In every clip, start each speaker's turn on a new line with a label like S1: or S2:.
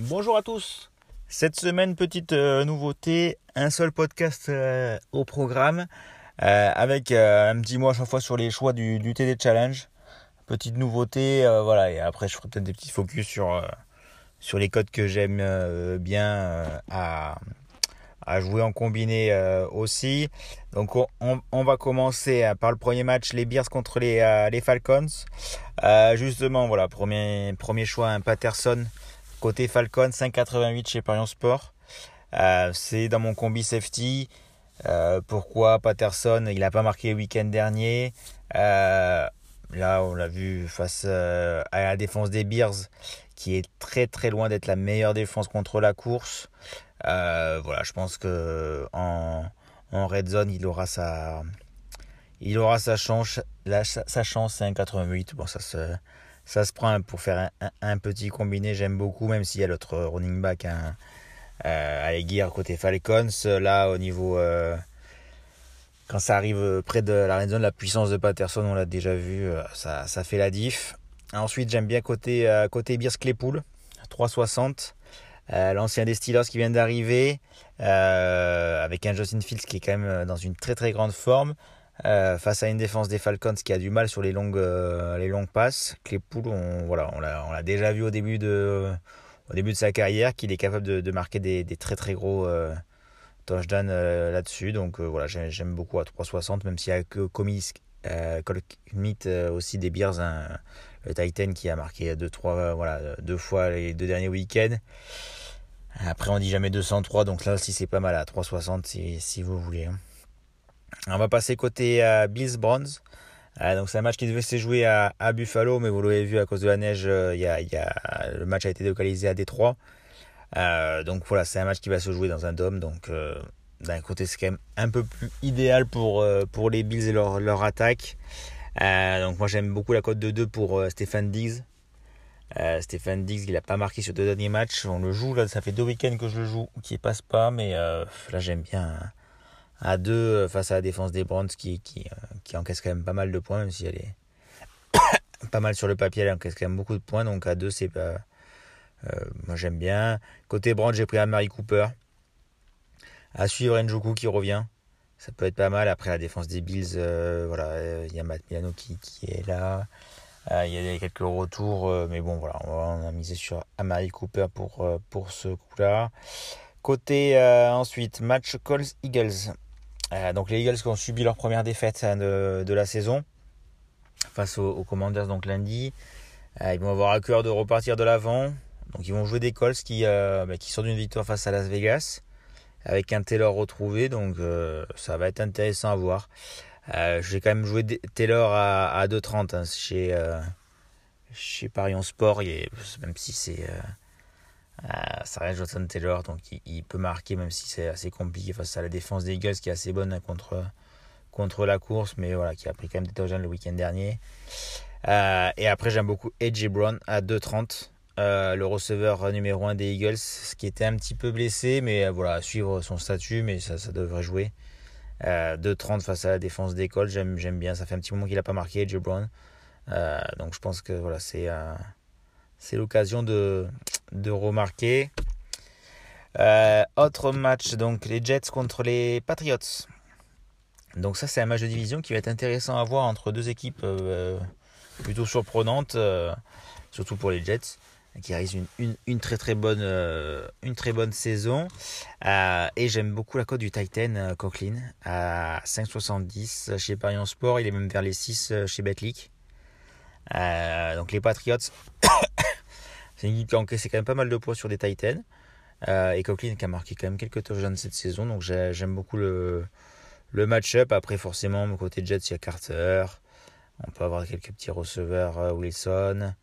S1: Bonjour à tous. Cette semaine, petite euh, nouveauté, un seul podcast euh, au programme, euh, avec un petit mot à chaque fois sur les choix du, TD Challenge. Petite nouveauté, voilà, et après je ferai peut-être des petits focus sur les codes que j'aime bien à, à jouer en combiné aussi. Donc on, va commencer par le premier match, les Bears contre les, les Falcons. justement, voilà, premier, premier choix, un Patterson Côté Falcon, 5,88 chez Parion Sport. Euh, c'est dans mon combi safety. Euh, pourquoi Patterson Il n'a pas marqué le week-end dernier. Euh, là, on l'a vu face à la défense des Bears, qui est très très loin d'être la meilleure défense contre la course. Voilà, je pense que en, red zone, il aura sa, il aura sa chance. sa chance, c'est 1,88. Bon, ça se ça se prend pour faire un, petit combiné, j'aime beaucoup, même s'il y a l'autre running back hein, euh, à côté Falcons. Là, au niveau. Euh, quand ça arrive près de la red zone, la puissance de Patterson, on l'a déjà vu, euh, ça, ça, fait la diff. Ensuite, j'aime bien côté, euh, côté Beers Claypool, 360. L'ancien des Steelers qui vient d'arriver, avec un Justin Fields qui est quand même dans une très très grande forme. Euh, face à une défense des Falcons qui a du mal sur les longues, euh, les longues passes. Claypool, on, voilà, on l'a déjà vu au début de, au début de sa carrière qu'il est capable de, marquer des, très très gros euh, touchdowns là-dessus. Donc voilà, j'aime beaucoup à 3,60, même s'il y a que Comis, Colmit aussi des Bears, hein, le Titan qui a marqué deux, trois, voilà, deux fois les deux derniers week-ends. Après, on dit jamais 203, donc là aussi c'est pas mal à 3,60 si, si vous voulez. Hein. On va passer côté euh, Bills Browns. Euh, donc c'est un match qui devait se jouer à, Buffalo, mais vous l'avez vu à cause de la neige, euh, y a, y a, le match a été localisé à Détroit. donc voilà, c'est un match qui va se jouer dans un dôme. Donc d'un côté, c'est quand même un peu plus idéal pour, pour les Bills et leur, leur attaque. donc moi j'aime beaucoup la cote de 2 pour Stéphane Diggs. Stéphane Diggs, il n'a pas marqué sur deux derniers matchs. On le joue, là, ça fait deux week-ends que je le joue, qui passe pas, mais là j'aime bien à deux euh, face à la défense des Browns qui, qui, euh, encaisse quand même pas mal de points, même si elle est pas mal sur le papier, elle encaisse quand même beaucoup de points. Donc à deux, c'est pas. Euh, moi j'aime bien. Côté Browns, j'ai pris un Marie Cooper. À suivre Njoku qui revient. Ça peut être pas mal. Après la défense des Bills, voilà, il y a Matt Milano qui est là. Il y a quelques retours, mais bon voilà, on, a misé sur Amari Cooper pour, pour ce coup-là. Côté ensuite, match Colts Eagles. Euh, donc les Eagles qui ont subi leur première défaite de, la saison face aux, Commanders donc lundi. Euh, ils vont avoir à cœur de repartir de l'avant. Donc ils vont jouer des Colts qui, euh, bah, qui sont d'une victoire face à Las Vegas avec un Taylor retrouvé. Donc ça va être intéressant à voir. J'ai quand même joué Taylor à, à 2,30 hein, chez, chez Parion Sport. même si c'est euh, ça reste Jonathan Taylor, donc il, peut marquer même si c'est assez compliqué face à la défense des Eagles qui est assez bonne contre, contre la course, mais voilà, qui a pris quand même des touchdowns le week-end dernier. Euh, et après, j'aime beaucoup AJ Brown à 2,30. Euh, le receveur numéro 1 des Eagles, qui était un petit peu blessé, mais voilà, suivre son statut, mais ça, ça devrait jouer. 2,30 face à la défense des Colts, j'aime bien. Ça fait un petit moment qu'il n'a pas marqué, AJ Brown. donc je pense que voilà, c'est c'est l'occasion de, de remarquer. Euh, autre match, donc les Jets contre les Patriots. Donc ça c'est un match de division qui va être intéressant à voir entre deux équipes euh, plutôt surprenantes, euh, surtout pour les Jets qui réalisent une, très très bonne une très bonne saison et j'aime beaucoup la cote du Titan Coughlin à 5,70 chez Parion Sport il est même vers les 6 chez Betlic donc les Patriots c'est une équipe qui a encaissé quand même pas mal de points sur des Titans. Euh, et Coughlin qui a marqué quand même quelques touchdowns cette saison. Donc j'aime beaucoup le, le match-up. Après, forcément, côté Jets, il y a Carter. On peut avoir quelques petits receveurs, euh, Wilson.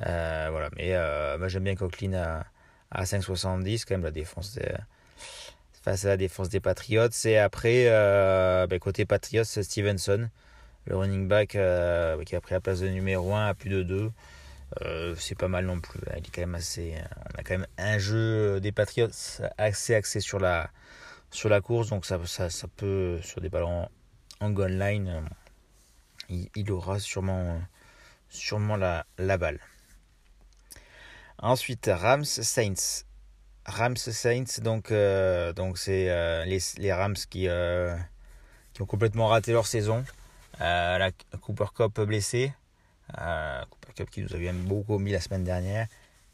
S1: Euh, voilà. Mais moi, j'aime bien Coughlin à, à 5,70. Quand même, la défense face à la défense des Patriots. Et après, ben, côté Patriots, c'est Stevenson, le running back qui a pris la place de numéro 1 à plus de 2. Euh, c'est pas mal non plus. Il est quand même assez, on a quand même un jeu des Patriots assez axé sur la, sur la course, donc ça, ça, ça peut, sur des ballons en goal line, il, aura sûrement, sûrement la, la balle. Ensuite, Rams Saints. Rams Saints, donc donc c'est les, les, Rams qui qui ont complètement raté leur saison. la Cooper Cup blessé, Cooper Cup qui nous avait beaucoup mis la semaine dernière.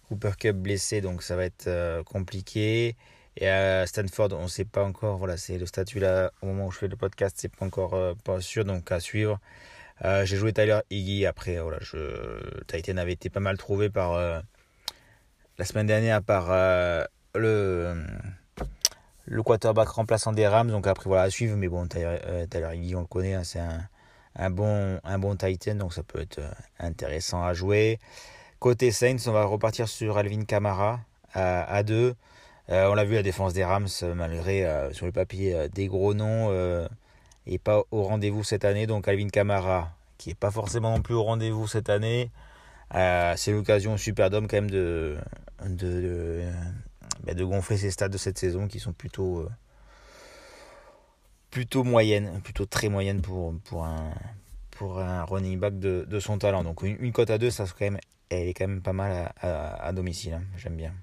S1: Cooper Cup blessé, donc ça va être compliqué. Et Stanford, on ne sait pas encore. Voilà, c'est le statut là au moment où je fais le podcast, c'est pas encore pas sûr, donc à suivre. Euh, j'ai joué Tyler Iggy. Après, voilà, je, Titan avait été pas mal trouvé par euh, la semaine dernière par euh, le le quarterback remplaçant des Rams. Donc après, voilà, à suivre. Mais bon, Tyler, Iggy, on le connaît, hein, c'est un, un, bon, un bon Titan, donc ça peut être intéressant à jouer. Côté Saints, on va repartir sur Alvin Kamara à, 2. on l'a vu, la défense des Rams, malgré sur le papier des gros noms et pas au rendez-vous cette année. Donc Alvin Kamara, qui n'est pas forcément non plus au rendez-vous cette année, euh, c'est l'occasion super d'homme quand même de, de, bah, de, gonfler ses stats de cette saison qui sont plutôt, euh, plutôt moyennes, plutôt très moyennes pour, pour, un, pour un running back de, de son talent. Donc une, cote à deux, ça quand même, elle est quand même pas mal à, domicile. Hein. J'aime bien.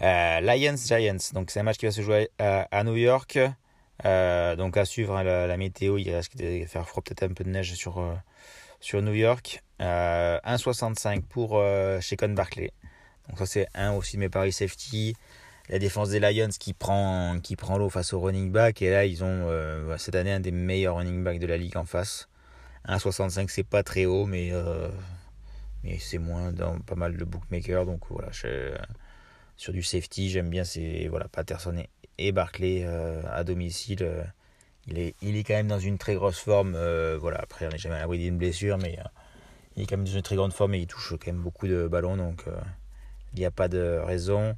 S1: Euh, Lions Giants, donc c'est un match qui va se jouer à New York. Euh, donc à suivre hein, la, météo, il risque de faire froid, peut-être un peu de neige sur, sur New York. 1,65 euh, pour chez Barclay. Donc ça c'est un aussi de mes paris safety. La défense des Lions qui prend, qui prend l'eau face au running back. Et là ils ont cette année un des meilleurs running backs de la ligue en face. 1,65 c'est pas très haut mais, mais c'est moins dans pas mal de bookmakers. Donc voilà, sur du safety j'aime bien c'est voilà, Patterson et et Barclay euh, à domicile. Euh, il, est, il est quand même dans une très grosse forme. Euh, voilà, après, on n'est jamais à l'abri d'une blessure, mais il est quand même dans une très grande forme et il touche quand même beaucoup de ballons, donc il n'y a pas de raison.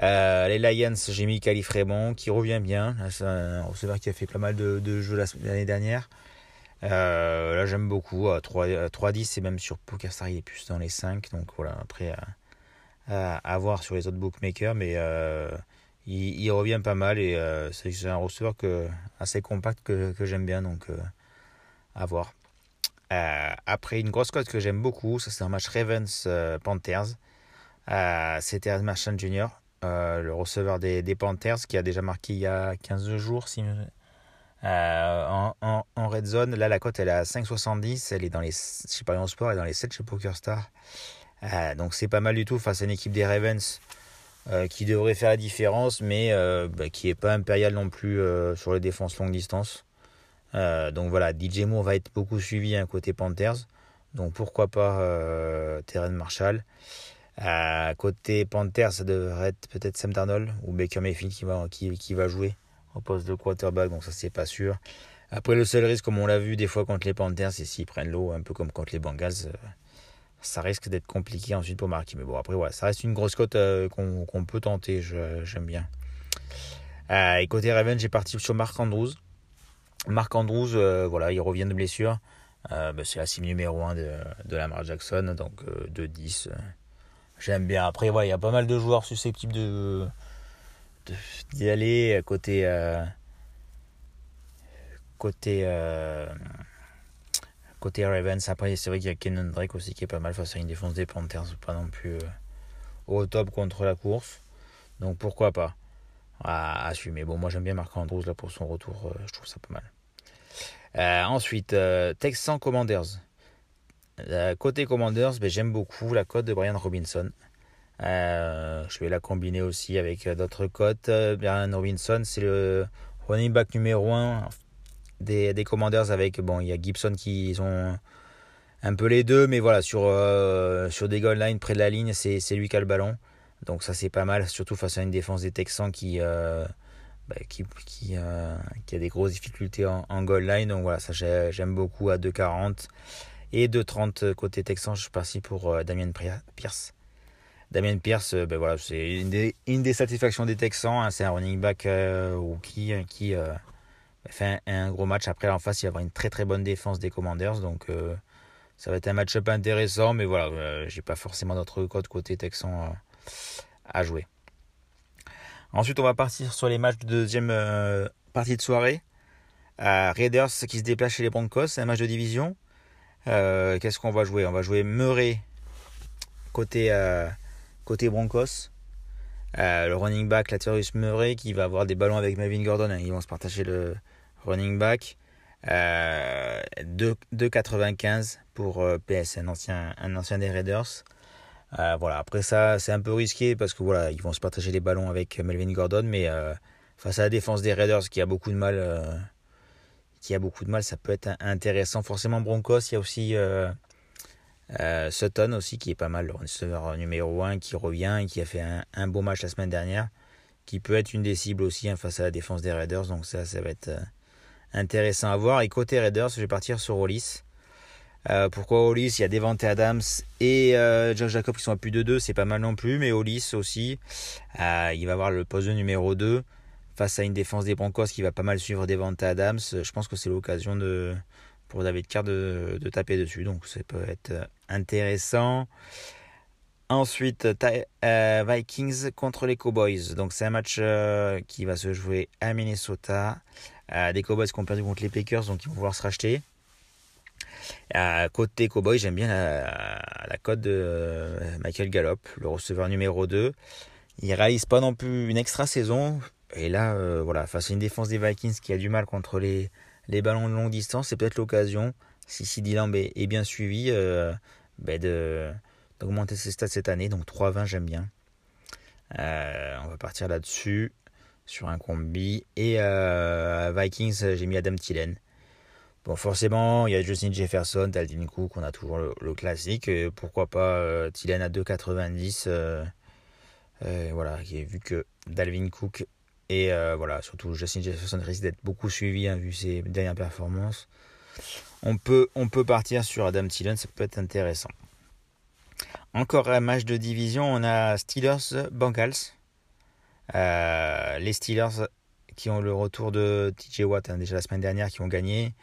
S1: les Lions, j'ai mis Calif Raymond qui revient bien. C'est un receveur qui a fait pas mal de, jeux l'année dernière. là, j'aime beaucoup. 3-10, et même sur PokerStar, il est plus dans les 5. Donc voilà, après, à, à voir sur les autres bookmakers. Mais il, revient pas mal et euh, c'est un receveur que, assez compact que, que j'aime bien, donc euh, à voir. Euh, après une grosse cote que j'aime beaucoup, ça c'est un match Ravens-Panthers. C'était un Marchand Jr., le receveur des, Panthers, qui a déjà marqué il y a 15 jours si, en, red zone. Là, la cote elle est à 5,70. Elle est dans les, chez Paris Sport et dans les 7 chez PokerStar. donc c'est pas mal du tout face à une équipe des Ravens euh, qui devrait faire la différence, mais euh, bah, qui n'est pas impérial non plus euh, sur les défenses longue distance. donc voilà, DJ Moore va être beaucoup suivi hein, côté Panthers. Donc pourquoi pas Terren Marshall. Côté Panthers, ça devrait être peut-être Sam Darnold ou Baker Mayfield qui va, jouer au poste de quarterback, donc ça c'est pas sûr. Après le seul risque, comme on l'a vu des fois contre les Panthers, c'est s'ils prennent l'eau, un peu comme contre les Bengals ça risque d'être compliqué ensuite pour marquer. Mais bon, après, ça reste une grosse cote euh, qu'on peut tenter. J'aime bien. Euh, et côté Raven, j'ai parti sur Marc Andrews. Marc Andrews, euh, voilà, il revient de blessure. Bah, c'est la cible numéro 1 de, de Lamar Jackson, donc 2-10. J'aime bien. Après, il y a pas mal de joueurs susceptibles de d'y aller côté côté Côté Ravens, après, c'est vrai qu'il y a Kenan Drake aussi qui est pas mal face à une défense des Panthers, pas non plus euh, au top contre la course. Donc pourquoi pas? À assumer. Bon, moi j'aime bien Marc Andrews là pour son retour, euh, je trouve ça pas mal. Euh, ensuite, Texan Commanders. Côté Commanders, ben, j'aime beaucoup la cote de Brian Robinson. je vais la combiner aussi avec d'autres cotes. Brian Robinson, c'est le running back numéro 1 des, Commanders avec, bon, il y a Gibson qui ont un peu les deux, mais voilà, sur, euh, sur des goal lines près de la ligne, c'est lui qui a le ballon. Donc ça c'est pas mal, surtout face à une défense des Texans qui, euh, bah, qui, euh, a des grosses difficultés en, goal line. Donc voilà, ça j'aime beaucoup à 2,40. Et 2,30 côté Texan, je suis parti pour Damien Pierce. Damien Pierce, ben voilà, c'est une des, satisfactions des Texans. Hein, c'est un running back rookie qui, fait un, gros match. Après, en face, il va y avoir une très très bonne défense des Commanders. Donc, euh, ça va être un match-up intéressant. Mais voilà, euh, j'ai pas forcément d'autres codes côté Texan euh, à jouer. Ensuite, on va partir sur les matchs de deuxième partie de soirée. Raiders qui se déplace chez les Broncos. C'est un match de division. Qu'est-ce qu'on va jouer? On va jouer Murray côté, côté Broncos. le running back Laterus Murray qui va avoir des ballons avec Melvin Gordon. Hein. Ils vont se partager le running back. 2,95 pour PS, un ancien, un ancien des Raiders. voilà, après ça, c'est un peu risqué parce que voilà, ils vont se partager les ballons avec Melvin Gordon, mais face à la défense des Raiders qui a beaucoup de mal, qui a beaucoup de mal, ça peut être intéressant. Forcément, Broncos, il y a aussi euh, Sutton aussi, qui est pas mal, le receveur numéro 1, qui revient et qui a fait un, beau match la semaine dernière, qui peut être une des cibles aussi hein, face à la défense des Raiders. Donc ça, ça va être euh, intéressant à voir. Et côté Raiders, je vais partir sur Hollis. Euh, pourquoi Hollis? Il y a Devante Adams et Josh Jacob qui sont à plus de 2, c'est pas mal non plus, mais Hollis aussi, il va avoir le poste numéro 2 face à une défense des Broncos qui va pas mal suivre Devante Adams. Je pense que c'est l'occasion pour David Carr de, taper dessus, donc ça peut être intéressant. Ensuite, euh, Vikings contre les Cowboys. Donc c'est un match euh, qui va se jouer à Minnesota. Euh, des Cowboys qui ont perdu contre les Packers, donc ils vont pouvoir se racheter. côté Cowboys, j'aime bien la, la cote de Michael Gallup, le receveur numéro 2. Il réalise pas non plus une extra saison. Et là, voilà, face à une défense des Vikings qui a du mal contre les, les ballons de longue distance, c'est peut-être l'occasion, si CD Lamb est, bien suivi, euh, ben d'augmenter ses stats cette année. Donc 3-20, j'aime bien. Euh, on va partir là-dessus, sur un combi. Et euh, Vikings, j'ai mis Adam Tillen. Bon, forcément, il y a Justin Jefferson, Dalvin Cook, on a toujours le, classique. pourquoi pas Tillen à 2,90 Voilà, vu que Dalvin Cook et euh, voilà, surtout Justin Jefferson risque d'être beaucoup suivi hein, vu ses dernières performances. On peut, on peut partir sur Adam Thielen, ça peut être intéressant. Encore un match de division, on a Steelers Bengals. Euh, les Steelers qui ont le retour de TJ Watt hein, déjà la semaine dernière, qui ont gagné.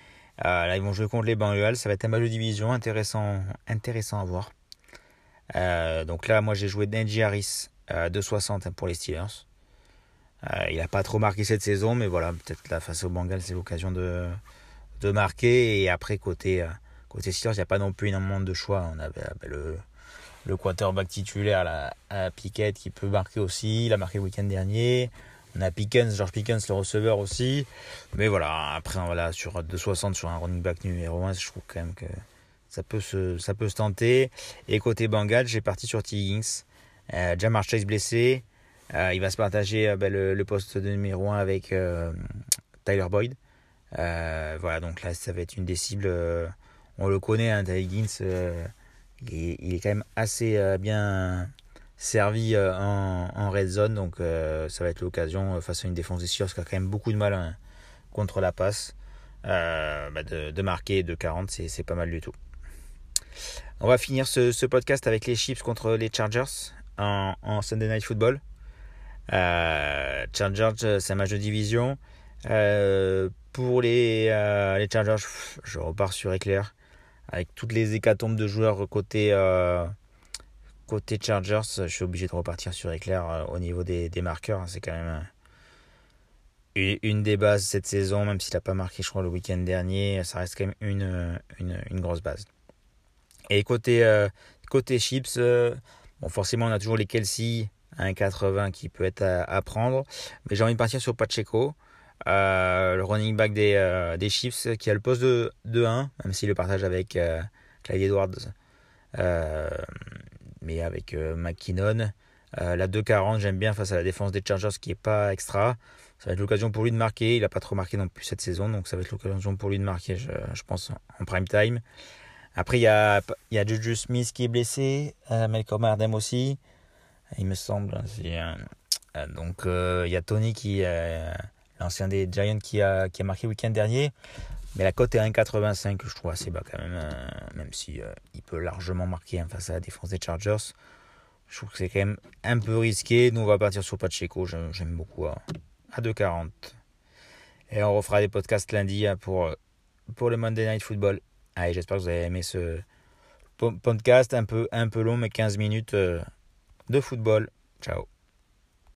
S1: Euh, là, ils vont jouer contre les Bengals. Ça va être un match de division intéressant, intéressant à voir. donc là, moi, j'ai joué Najee Harris de 60 pour les Steelers. Euh, il n'a pas trop marqué cette saison, mais voilà, peut-être là face au Bengals, c'est l'occasion de, de marquer. Et après, côté, euh, côté Steelers, il n'y a pas non plus énormément de choix. On avait euh, le, le quarterback titulaire, la, à Pickett, qui peut marquer aussi. Il a marqué le week-end dernier. On a Pickens, George Pickens, le receveur aussi. Mais voilà, après, voilà, sur 2,60 sur un running back numéro 1, je trouve quand même que ça peut se, ça peut se tenter. Et côté Bengals, j'ai parti sur T. Higgins. Jamar Chase blessé. Euh, il va se partager euh, ben, le, poste de numéro 1 avec euh, Tyler Boyd. voilà, donc là, ça va être une des cibles. on le connaît, hein, Higgins, il, est, quand même assez bien servi en, red zone. Donc ça va être l'occasion face à une défense des Steelers qui a quand même beaucoup de mal hein, contre la passe. Bah, de, marquer de 40, c'est pas mal du tout. On va finir ce, podcast avec les Chips contre les Chargers en Sunday Night Football. Euh, Chargers, euh, c'est un match de division. Euh, pour les, les Chargers, je repars sur Éclair. Avec toutes les hécatombes de joueurs côté, côté Chargers, je suis obligé de repartir sur Éclair au niveau des, des marqueurs. C'est quand même une, des bases cette saison, même s'il n'a pas marqué, je crois, le week-end dernier. Ça reste quand même une, grosse base. Et côté, Chips, forcément, on a toujours les Kelsey un 80 qui peut être à, prendre. Mais j'ai envie de partir sur Pacheco, euh, le running back des, euh, des Chiefs, qui a le poste de, 1, même s'il le partage avec euh, Clyde Edwards, mais avec McKinnon. la 2-40, j'aime bien face à la défense des Chargers qui n'est pas extra. Ça va être l'occasion pour lui de marquer. Il n'a pas trop marqué non plus cette saison, donc ça va être l'occasion pour lui de marquer, je, pense, en prime time. Après, il y a, y a Smith qui est blessé, Malcolm Ardem aussi il me semble. Hein, euh, donc euh, il y a Tony qui l'ancien des Giants qui a, qui a marqué le week-end dernier. Mais la cote est 1,85 je trouve assez bas quand même, hein, même si euh, il peut largement marquer hein, face à la défense des Chargers. Je trouve que c'est quand même un peu risqué. Nous on va partir sur Pacheco, j'aime beaucoup à, 2,40. Et on refera des podcasts lundi pour, pour le Monday Night Football. Allez, j'espère que vous avez aimé ce podcast un peu, un peu long, mais 15 minutes de football. Ciao